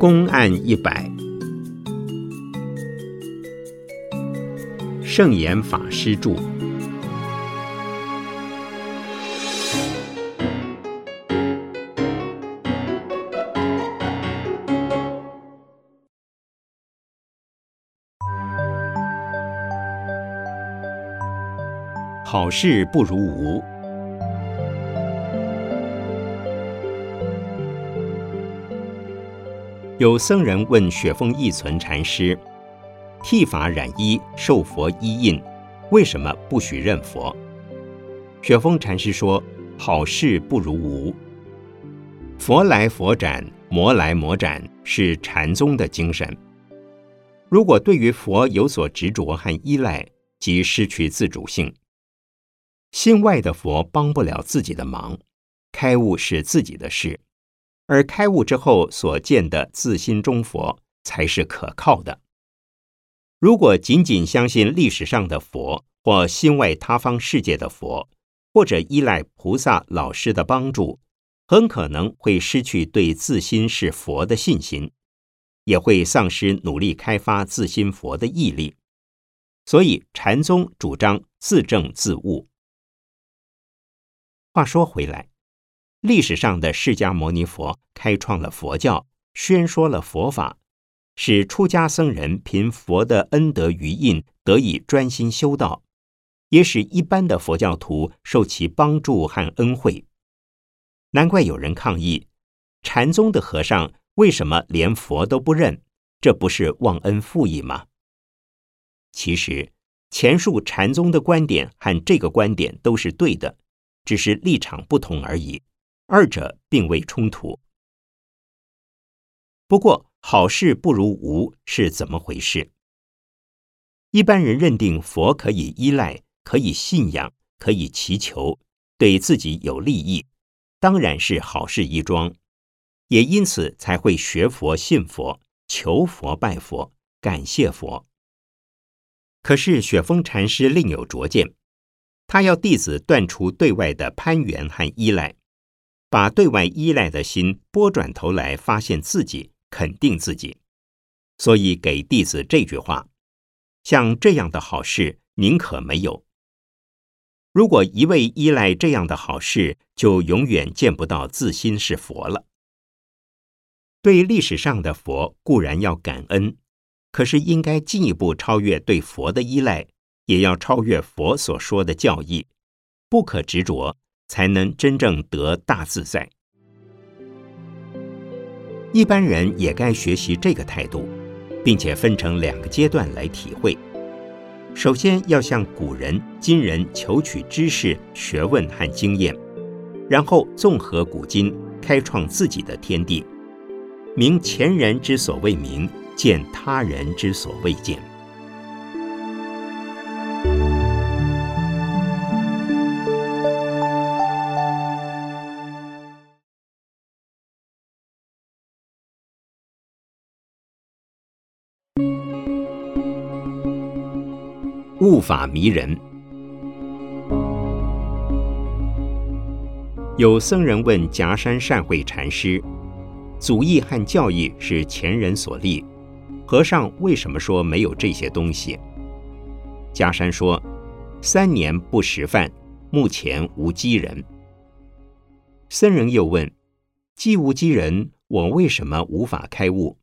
公案一百，圣严法师著。好事不如无。有僧人问雪峰义存禅师：“剃发染衣受佛衣印，为什么不许认佛？”雪峰禅师说：“好事不如无。佛来佛斩，魔来魔斩，是禅宗的精神。如果对于佛有所执着和依赖，即失去自主性。”心外的佛帮不了自己的忙，开悟是自己的事，而开悟之后所见的自心中佛才是可靠的。如果仅仅相信历史上的佛，或心外他方世界的佛，或者依赖菩萨老师的帮助，很可能会失去对自心是佛的信心，也会丧失努力开发自心佛的毅力。所以禅宗主张自证自悟。话说回来，历史上的释迦牟尼佛开创了佛教，宣说了佛法，使出家僧人凭佛的恩德余印得以专心修道，也使一般的佛教徒受其帮助和恩惠。难怪有人抗议：禅宗的和尚为什么连佛都不认？这不是忘恩负义吗？其实，前述禅宗的观点和这个观点都是对的。只是立场不同而已，二者并未冲突。不过，好事不如无是怎么回事？一般人认定佛可以依赖、可以信仰、可以祈求，对自己有利益，当然是好事一桩，也因此才会学佛、信佛、求佛、拜佛、感谢佛。可是雪峰禅师另有拙见。他要弟子断除对外的攀缘和依赖，把对外依赖的心拨转头来，发现自己，肯定自己。所以给弟子这句话：像这样的好事，宁可没有。如果一味依赖这样的好事，就永远见不到自心是佛了。对历史上的佛固然要感恩，可是应该进一步超越对佛的依赖。也要超越佛所说的教义，不可执着，才能真正得大自在。一般人也该学习这个态度，并且分成两个阶段来体会。首先要向古人、今人求取知识、学问和经验，然后综合古今，开创自己的天地，明前人之所未明，见他人之所未见。悟法迷人。有僧人问夹山善慧禅师：“祖义和教义是前人所立，和尚为什么说没有这些东西？”夹山说：“三年不食饭，目前无饥人。”僧人又问：“既无饥人，我为什么无法开悟？”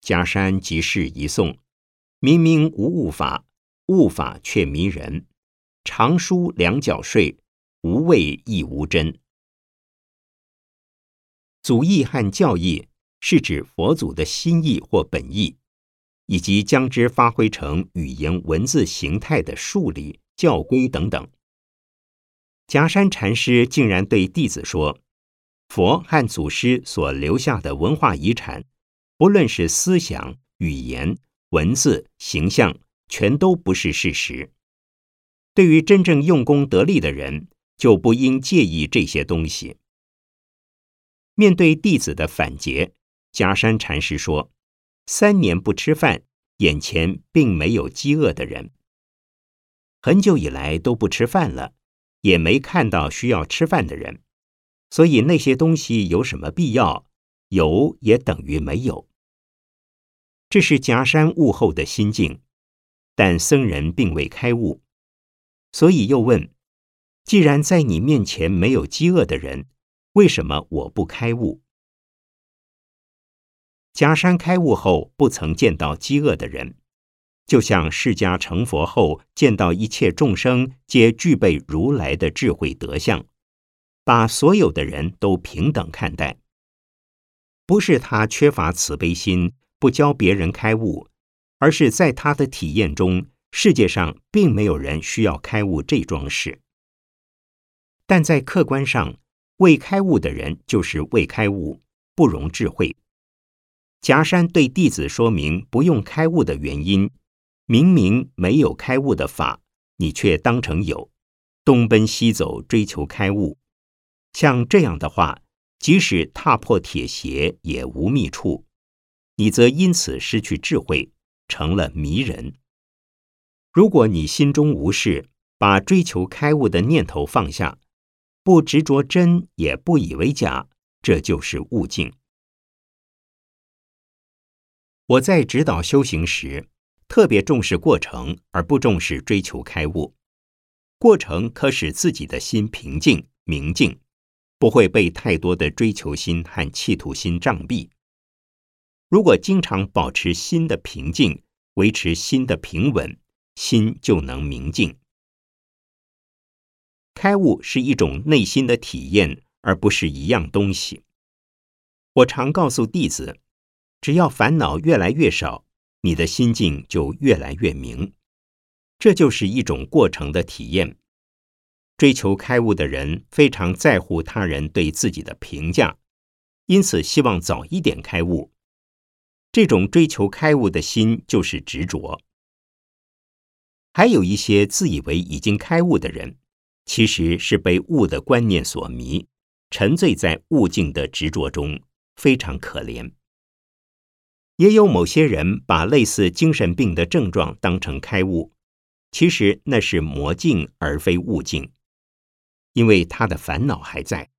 夹山即是一诵：“明明无悟法。”悟法却迷人，常书两脚睡，无畏亦无真。祖义和教义是指佛祖的心意或本意，以及将之发挥成语言文字形态的数理教规等等。夹山禅师竟然对弟子说：“佛和祖师所留下的文化遗产，不论是思想、语言、文字、形象。”全都不是事实。对于真正用功得力的人，就不应介意这些东西。面对弟子的反诘，夹山禅师说：“三年不吃饭，眼前并没有饥饿的人。很久以来都不吃饭了，也没看到需要吃饭的人。所以那些东西有什么必要？有也等于没有。这是夹山悟后的心境，但僧人并未开悟，所以又问：既然在你面前没有饥饿的人，为什么我不开悟？假山开悟后，不曾见到饥饿的人。就像释迦成佛后，见到一切众生皆具备如来的智慧德相，把所有的人都平等看待。不是他缺乏慈悲心，不教别人开悟，而是在他的体验中，世界上并没有人需要开悟这桩事。但在客观上，未开悟的人就是未开悟，不容智慧。夹山对弟子说明不用开悟的原因。明明没有开悟的法，你却当成有，东奔西走追求开悟。像这样的话，即使踏破铁鞋也无觅处，你则因此失去智慧，成了迷人。如果你心中无事，把追求开悟的念头放下，不执着真，也不以为假，这就是悟境。我在指导修行时。特别重视过程，而不重视追求开悟。过程可使自己的心平静明净，不会被太多的追求心和企图心障蔽。如果经常保持心的平静，维持心的平稳，心就能明净。开悟是一种内心的体验，而不是一样东西。我常告诉弟子，只要烦恼越来越少。你的心境就越来越明，这就是一种过程的体验。追求开悟的人非常在乎他人对自己的评价，因此希望早一点开悟。这种追求开悟的心就是执着。还有一些自以为已经开悟的人，其实是被悟的观念所迷，沉醉在悟境的执着中，非常可怜。也有某些人把类似精神病的症状当成开悟，其实那是魔境而非悟境，因为他的烦恼还在。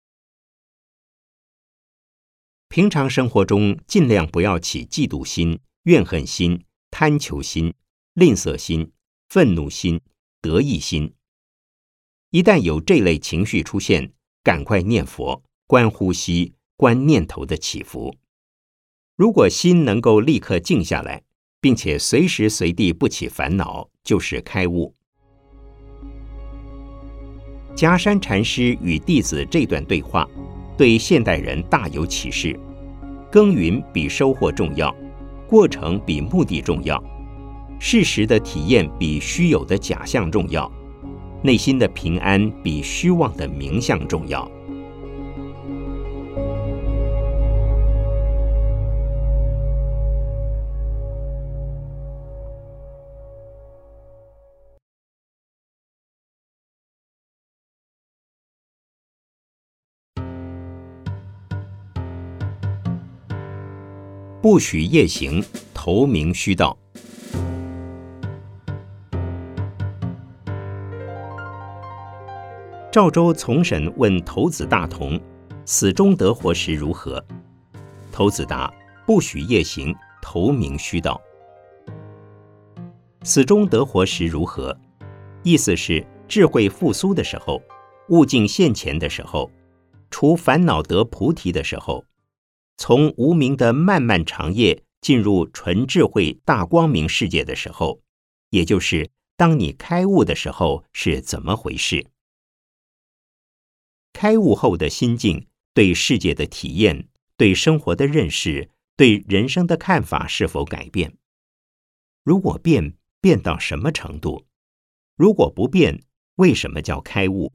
平常生活中尽量不要起嫉妒心、怨恨心、贪求心、吝啬心、愤怒心、得意心。一旦有这类情绪出现，赶快念佛，观呼吸，观念头的起伏。如果心能够立刻静下来，并且随时随地不起烦恼，就是开悟。夹山禅师与弟子这段对话，对现代人大有启示：耕耘比收获重要，过程比目的重要，事实的体验比虚有的假象重要，内心的平安比虚妄的名相重要。不许夜行，投明虚道。赵州从审问头子大同：死中得活时如何？头子答：不许夜行，投明虚道。死中得活时如何？意思是智慧复苏的时候，悟境现前的时候，除烦恼得菩提的时候。从无名的漫漫长夜进入纯智慧大光明世界的时候，也就是当你开悟的时候，是怎么回事？开悟后的心境，对世界的体验，对生活的认识，对人生的看法是否改变？如果变，变到什么程度？如果不变，为什么叫开悟？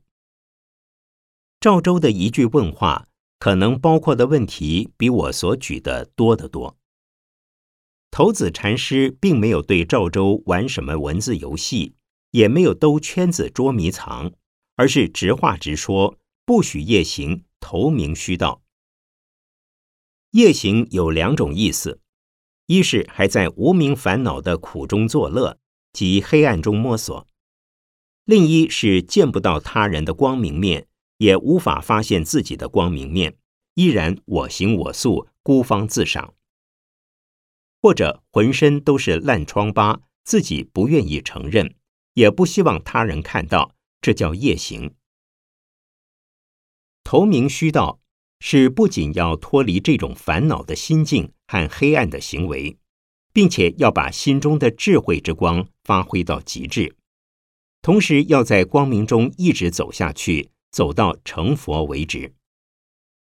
赵州的一句问话。可能包括的问题比我所举的多得多。头子禅师并没有对赵州玩什么文字游戏，也没有兜圈子捉迷藏，而是直话直说：不许夜行，投明虚道。夜行有两种意思：一是还在无名烦恼的苦中作乐，即黑暗中摸索；另一是见不到他人的光明面。也无法发现自己的光明面，依然我行我素，孤芳自赏；或者浑身都是烂疮疤，自己不愿意承认，也不希望他人看到，这叫夜行。投明虚道是不仅要脱离这种烦恼的心境和黑暗的行为，并且要把心中的智慧之光发挥到极致，同时要在光明中一直走下去，走到成佛为止。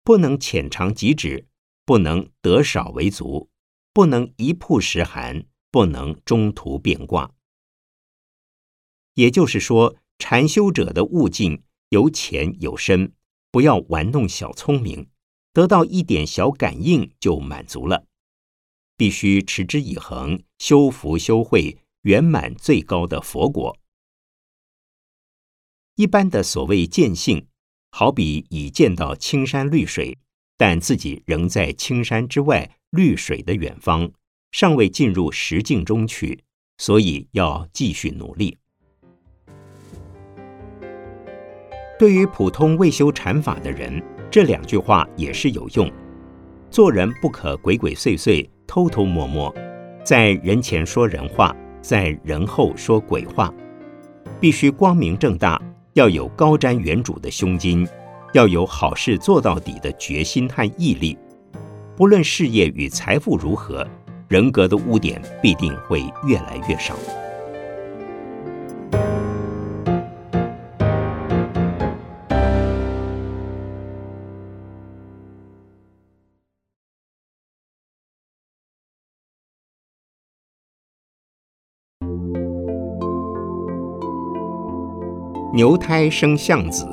不能浅尝即止，不能得少为足，不能一曝十寒，不能中途变卦。也就是说，禅修者的悟境有浅有深。不要玩弄小聪明，得到一点小感应就满足了。必须持之以恒，修福修慧，圆满最高的佛果。一般的所谓见性，好比已见到青山绿水，但自己仍在青山之外、绿水的远方，尚未进入实境中去，所以要继续努力。对于普通未修禅法的人，这两句话也是有用。做人不可鬼鬼祟祟、偷偷摸摸，在人前说人话，在人后说鬼话。必须光明正大，要有高瞻远瞩的胸襟，要有好事做到底的决心和毅力。不论事业与财富如何，人格的污点必定会越来越少。牛胎生象子。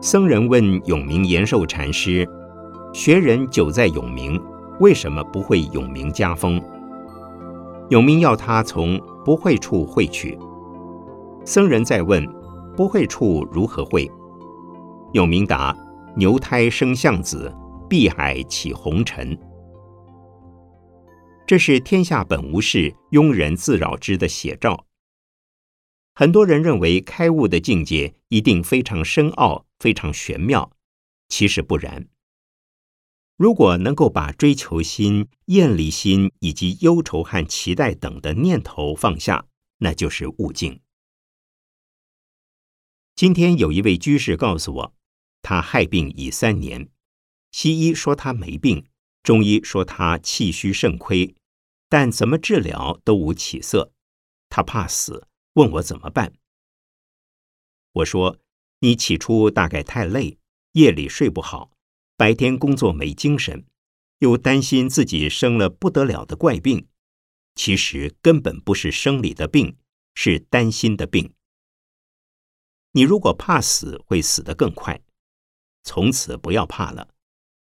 僧人问永明延寿禅师：“学人久在永明，为什么不会永明家风？”永明要他从不会处会去。僧人再问：“不会处如何会？”永明答：“牛胎生象子，碧海起红尘。”这是天下本无事，庸人自扰之的写照。很多人认为开悟的境界一定非常深奥、非常玄妙，其实不然。如果能够把追求心、厌离心以及忧愁和期待等的念头放下，那就是悟境。今天有一位居士告诉我，他害病已三年，西医说他没病。中医说他气虚肾亏，但怎么治疗都无起色。他怕死，问我怎么办。我说：“你起初大概太累，夜里睡不好，白天工作没精神，又担心自己生了不得了的怪病。其实根本不是生理的病，是担心的病。你如果怕死，会死得更快。从此不要怕了。”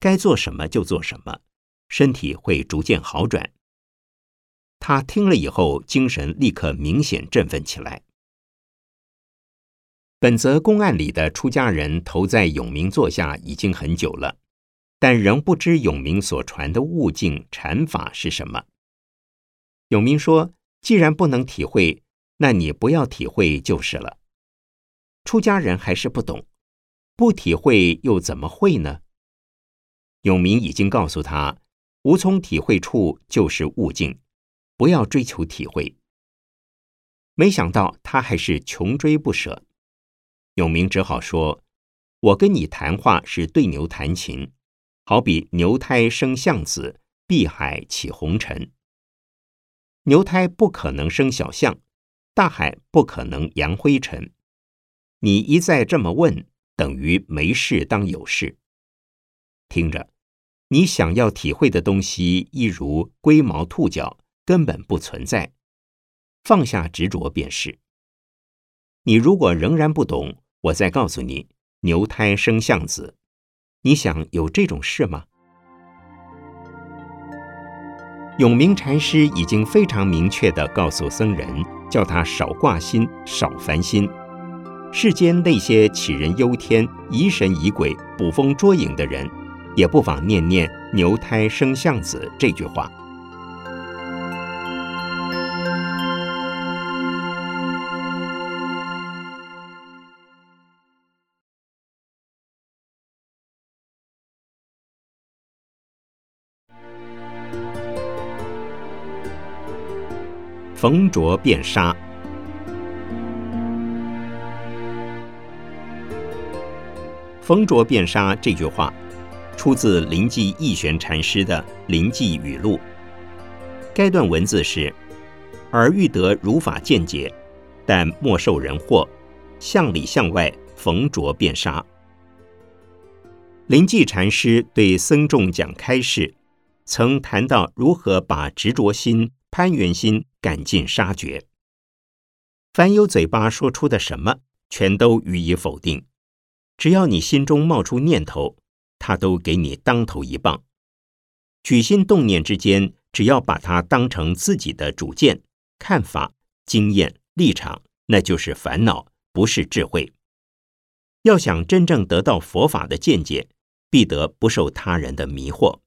该做什么就做什么，身体会逐渐好转。他听了以后，精神立刻明显振奋起来。本则公案里的出家人投在永明座下已经很久了，但仍不知永明所传的悟境禅法是什么。永明说：“既然不能体会，那你不要体会就是了。”出家人还是不懂，不体会又怎么会呢？永明已经告诉他，无从体会处就是悟境，不要追求体会。没想到他还是穷追不舍。永明只好说：“我跟你谈话是对牛弹琴，好比牛胎生象子，碧海起红尘。牛胎不可能生小象，大海不可能扬灰尘。你一再这么问，等于没事当有事。听着。”你想要体会的东西，一如龟毛兔角，根本不存在。放下执着便是。你如果仍然不懂，我再告诉你：牛胎生象子。你想有这种事吗？永明禅师已经非常明确的告诉僧人，叫他少挂心，少烦心。世间那些杞人忧天、疑神疑鬼、捕风捉影的人。也不妨念念“牛胎生象子”这句话，“逢浊变沙”，“逢浊变沙”这句话。出自灵济义玄禅师的《灵济语录》。该段文字是：“而欲得如法见解，但莫受人惑，向里向外，逢着便杀。”灵济禅师对僧众讲开示，曾谈到如何把执着心、攀缘心赶尽杀绝。凡有嘴巴说出的什么，全都予以否定。只要你心中冒出念头，他都给你当头一棒。举心动念之间，只要把它当成自己的主见、看法、经验、立场，那就是烦恼，不是智慧。要想真正得到佛法的见解，必得不受他人的迷惑。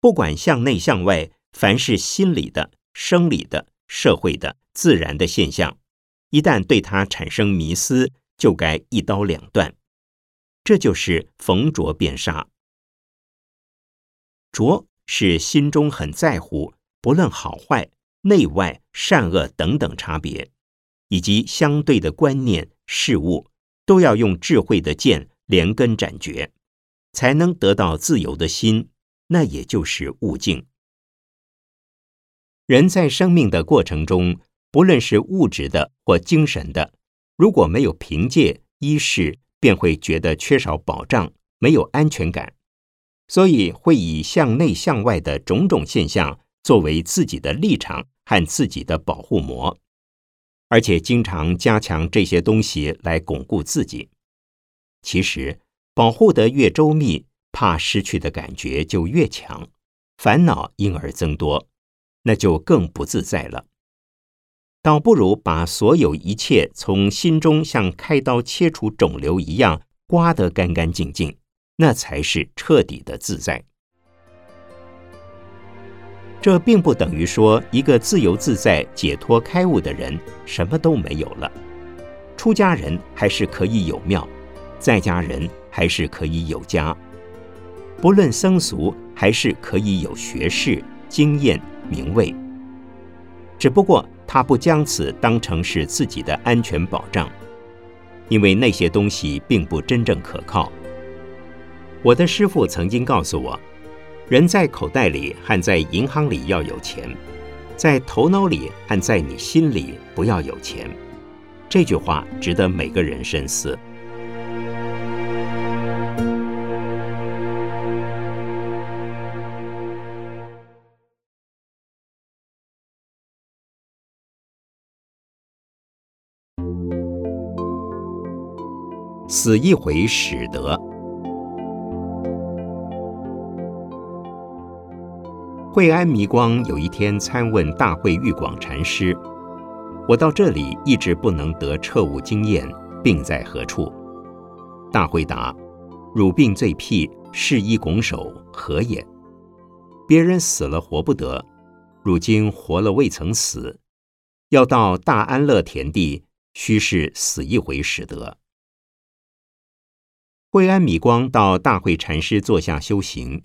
不管向内向外，凡是心理的、生理的、社会的、自然的现象，一旦对它产生迷思，就该一刀两断，这就是逢着便杀。着是心中很在乎，不论好坏、内外、善恶等等差别，以及相对的观念、事物，都要用智慧的剑连根斩绝，才能得到自由的心。那也就是悟境。人在生命的过程中，不论是物质的或精神的。如果没有凭借依恃，便会觉得缺少保障，没有安全感，所以会以向内向外的种种现象作为自己的立场和自己的保护膜，而且经常加强这些东西来巩固自己。其实保护得越周密，怕失去的感觉就越强，烦恼因而增多，那就更不自在了。倒不如把所有一切从心中像开刀切除肿瘤一样刮得干干净净，那才是彻底的自在。这并不等于说一个自由自在、解脱开悟的人什么都没有了。出家人还是可以有庙，在家人还是可以有家，不论僧俗，还是可以有学识、经验、名位。只不过。他不将此当成是自己的安全保障，因为那些东西并不真正可靠。我的师傅曾经告诉我，人在口袋里和在银行里要有钱，在头脑里和在你心里不要有钱。这句话值得每个人深思。死一回始得。惠安弥光有一天参问大会玉广禅师：“我到这里一直不能得彻悟经验，病在何处？”大会答：“汝病最辟，是医拱手，何也？别人死了活不得，汝今活了未曾死，要到大安乐田地，须是死一回始得。”惠安米光到大会禅师座下修行，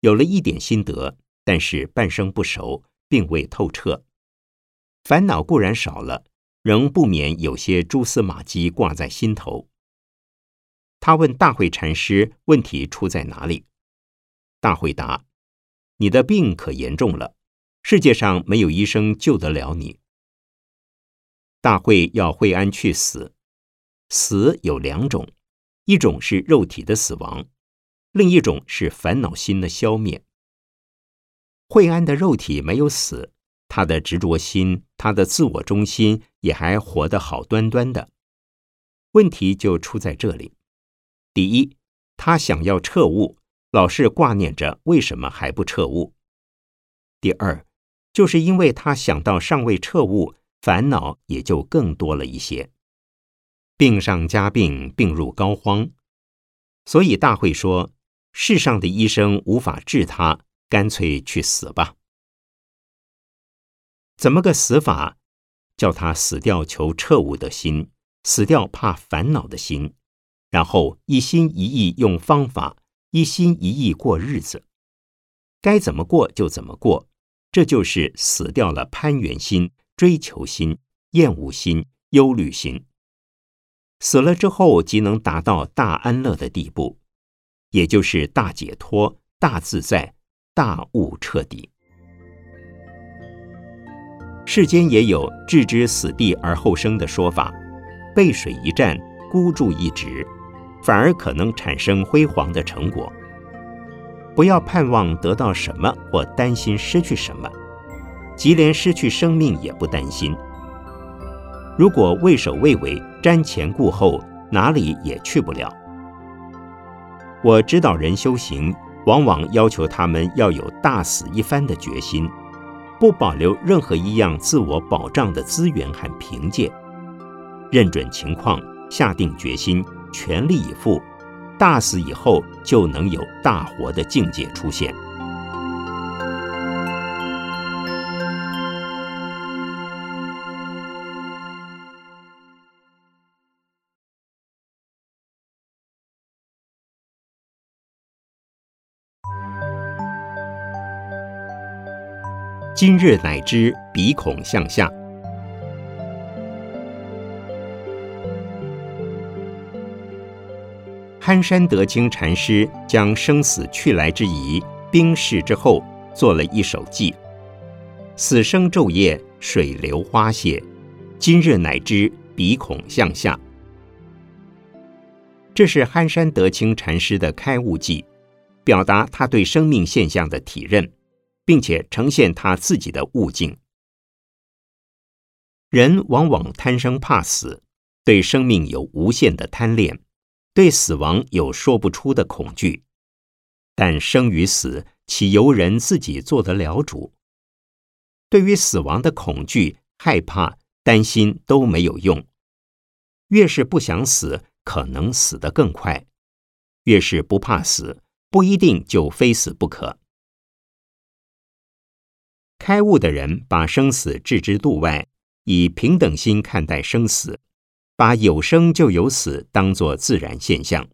有了一点心得，但是半生不熟，并未透彻。烦恼固然少了，仍不免有些蛛丝马迹挂在心头。他问大会禅师：“问题出在哪里？”大会答：“你的病可严重了，世界上没有医生救得了你。”大会要惠安去死，死有两种。一种是肉体的死亡，另一种是烦恼心的消灭。惠安的肉体没有死，他的执着心、他的自我中心也还活得好端端的。问题就出在这里：第一，他想要彻悟，老是挂念着为什么还不彻悟；第二，就是因为他想到尚未彻悟，烦恼也就更多了一些。病上加病，病入膏肓，所以大会说：世上的医生无法治他，干脆去死吧。怎么个死法？叫他死掉求彻悟的心，死掉怕烦恼的心，然后一心一意用方法，一心一意过日子。该怎么过就怎么过，这就是死掉了攀缘心、追求心、厌恶心、忧虑心。死了之后，即能达到大安乐的地步，也就是大解脱、大自在、大悟彻底。世间也有置之死地而后生的说法，背水一战，孤注一掷，反而可能产生辉煌的成果。不要盼望得到什么或担心失去什么，即连失去生命也不担心。如果畏首畏尾、瞻前顾后，哪里也去不了。我指导人修行，往往要求他们要有大死一番的决心，不保留任何一样自我保障的资源和凭借，认准情况，下定决心，全力以赴。大死以后，就能有大活的境界出现。今日乃知鼻孔向下。憨山德清禅师将生死去来之疑冰释之后，做了一首偈：“死生昼夜，水流花谢，今日乃知鼻孔向下。”这是憨山德清禅师的开悟记，表达他对生命现象的体认，并且呈现他自己的悟境。人往往贪生怕死，对生命有无限的贪恋。对死亡有说不出的恐惧，但生与死岂由人自己做得了主？对于死亡的恐惧、害怕、担心都没有用。越是不想死，可能死得更快；越是不怕死，不一定就非死不可。开悟的人把生死置之度外，以平等心看待生死。把有生就有死当作自然现象。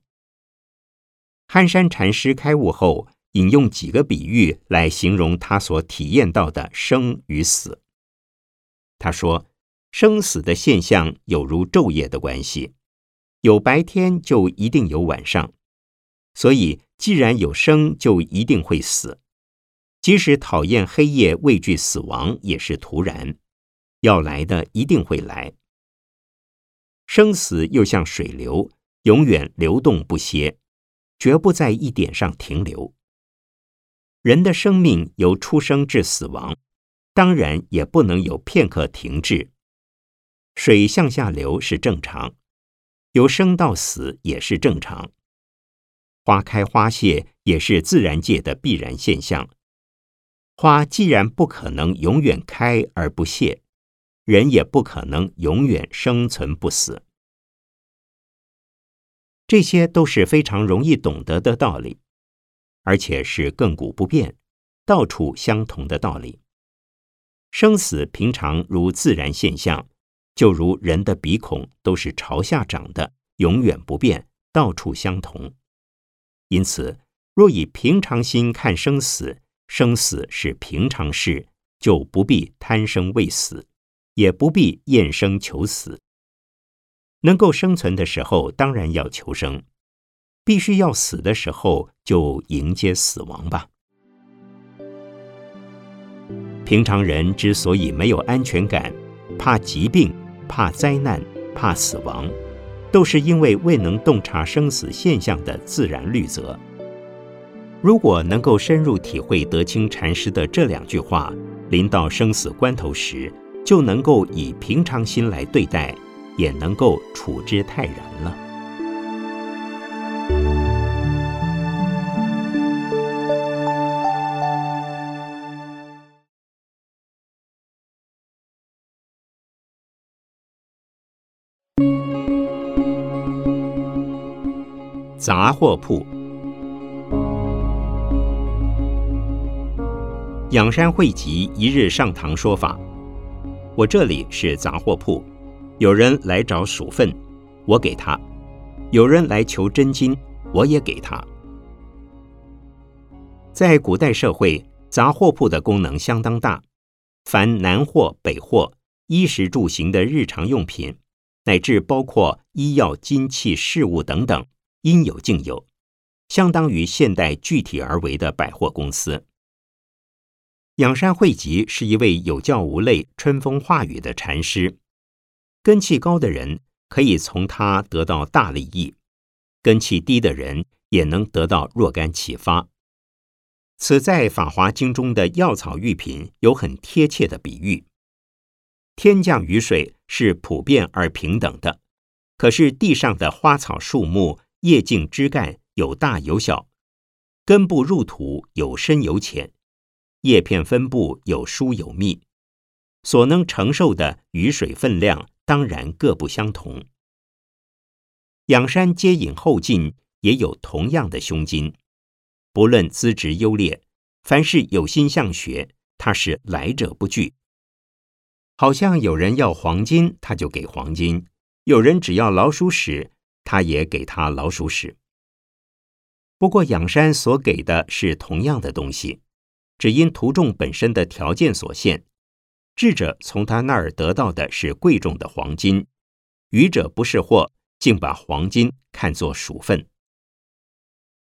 憨山禅师开悟后，引用几个比喻来形容他所体验到的生与死。他说：“生死的现象有如昼夜的关系，有白天就一定有晚上。所以，既然有生，就一定会死。即使讨厌黑夜、畏惧死亡，也是徒然。要来的一定会来。”生死又像水流，永远流动不歇，绝不在一点上停留。人的生命由出生至死亡，当然也不能有片刻停滞。水向下流是正常，由生到死也是正常。花开花谢也是自然界的必然现象。花既然不可能永远开而不谢。人也不可能永远生存不死，这些都是非常容易懂得的道理，而且是亘古不变、到处相同的道理。生死平常如自然现象，就如人的鼻孔都是朝下长的，永远不变，到处相同。因此，若以平常心看生死，生死是平常事，就不必贪生畏死。也不必厌生求死。能够生存的时候，当然要求生；必须要死的时候，就迎接死亡吧。平常人之所以没有安全感，怕疾病、怕灾难、怕死亡，都是因为未能洞察生死现象的自然律则。如果能够深入体会德清禅师的这两句话，临到生死关头时，就能够以平常心来对待，也能够处之泰然了。杂货铺，仰山汇集一日上堂说法。我这里是杂货铺，有人来找鼠粪，我给他；有人来求真金，我也给他。在古代社会，杂货铺的功能相当大，凡南货北货、衣食住行的日常用品，乃至包括医药、金器、饰物等等，应有尽有，相当于现代具体而为的百货公司。仰山慧吉是一位有教无类、春风化雨的禅师，根气高的人可以从他得到大利益，根气低的人也能得到若干启发。此在《法华经》中的药草玉品有很贴切的比喻。天降雨水是普遍而平等的，可是地上的花草树木、叶茎枝干有大有小，根部入土有深有浅。叶片分布有疏有密，所能承受的雨水分量当然各不相同。仰山接引后进也有同样的胸襟，不论资质优劣，凡是有心向学，他是来者不拒。好像有人要黄金，他就给黄金；有人只要老鼠屎，他也给他老鼠屎。不过仰山所给的是同样的东西。只因徒众本身的条件所限，智者从他那儿得到的是贵重的黄金，愚者不是货，竟把黄金看作鼠粪。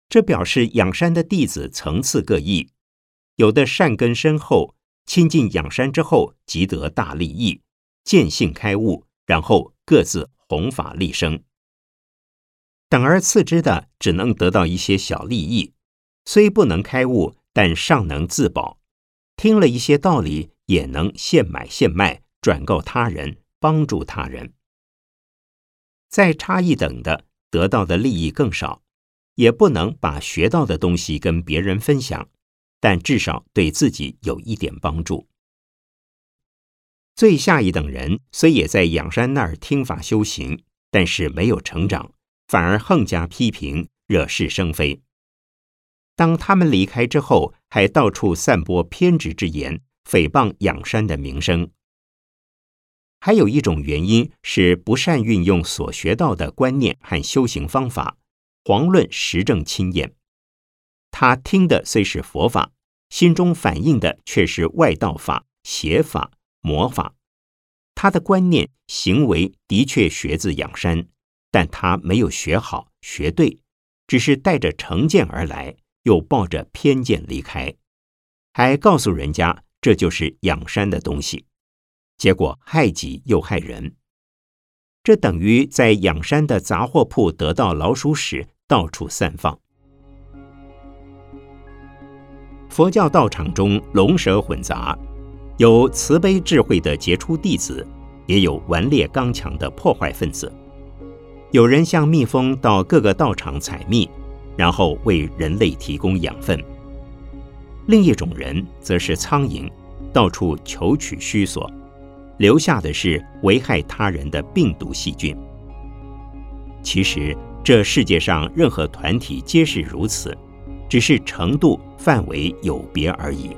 这表示仰山的弟子层次各异，有的善根深厚，亲近仰山之后即得大利益，见性开悟，然后各自弘法立生。等而次之的，只能得到一些小利益，虽不能开悟。但尚能自保，听了一些道理，也能现买现卖，转告他人，帮助他人。再差一等的，得到的利益更少，也不能把学到的东西跟别人分享，但至少对自己有一点帮助。最下一等人，虽也在仰山那儿听法修行，但是没有成长，反而横加批评，惹是生非。当他们离开之后，还到处散播偏执之言，诽谤仰山的名声。还有一种原因是不善运用所学到的观念和修行方法，遑论实证亲验。他听的虽是佛法，心中反映的却是外道法、邪法、魔法。他的观念、行为的确学自养山，但他没有学好、学对，只是带着成见而来。又抱着偏见离开，还告诉人家这就是养山的东西，结果害己又害人。这等于在养山的杂货铺得到老鼠屎，到处散放。佛教道场中龙蛇混杂，有慈悲智慧的杰出弟子，也有顽劣刚强的破坏分子。有人像蜜蜂到各个道场采蜜。然后为人类提供养分。另一种人则是苍蝇，到处求取虚索，留下的是危害他人的病毒细菌。其实这世界上任何团体皆是如此，只是程度范围有别而已。